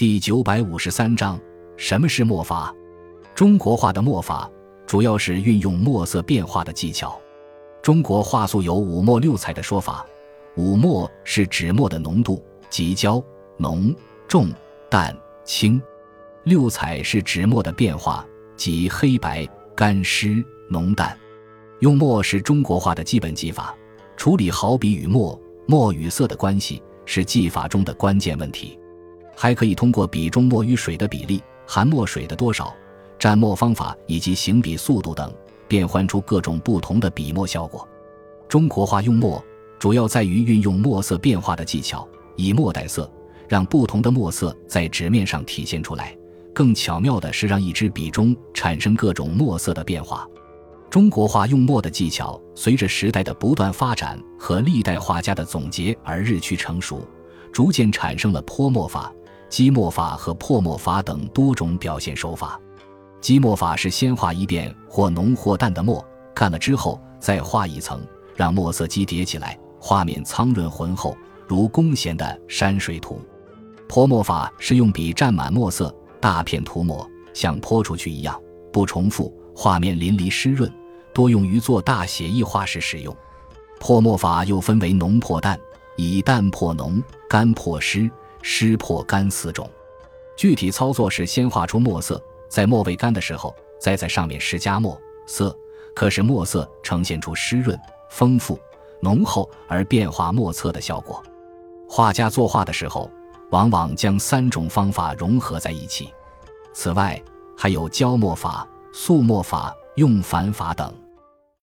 第九百五十三章：什么是墨法？中国画的墨法主要是运用墨色变化的技巧。中国画素有五墨六彩的说法，五墨是指墨的浓度，即焦、浓、重、淡、清；六彩是指墨的变化，即黑白、干湿、浓淡。用墨是中国画的基本技法，处理好笔与墨、墨与色的关系是技法中的关键问题。还可以通过笔中墨与水的比例、含墨水的多少、蘸墨方法以及行笔速度等，变换出各种不同的笔墨效果。中国画用墨主要在于运用墨色变化的技巧，以墨代色，让不同的墨色在纸面上体现出来。更巧妙的是让一支笔中产生各种墨色的变化。中国画用墨的技巧随着时代的不断发展和历代画家的总结而日趋成熟，逐渐产生了泼墨法。积墨法和破墨法等多种表现手法。积墨法是先画一遍或浓或淡的墨，干了之后再画一层，让墨色积叠起来，画面苍润浑厚，如弓弦的山水图。泼墨法是用笔蘸满墨色，大片涂抹，像泼出去一样，不重复，画面淋漓湿润，多用于做大写意画时使用。泼墨法又分为浓破淡、以淡破浓、干破湿。湿破干四种，具体操作是先画出墨色，在墨未干的时候，再在上面施加墨色，可使墨色呈现出湿润、丰富、浓厚而变化莫测的效果。画家作画的时候，往往将三种方法融合在一起。此外，还有焦墨法、素墨法、用繁法等。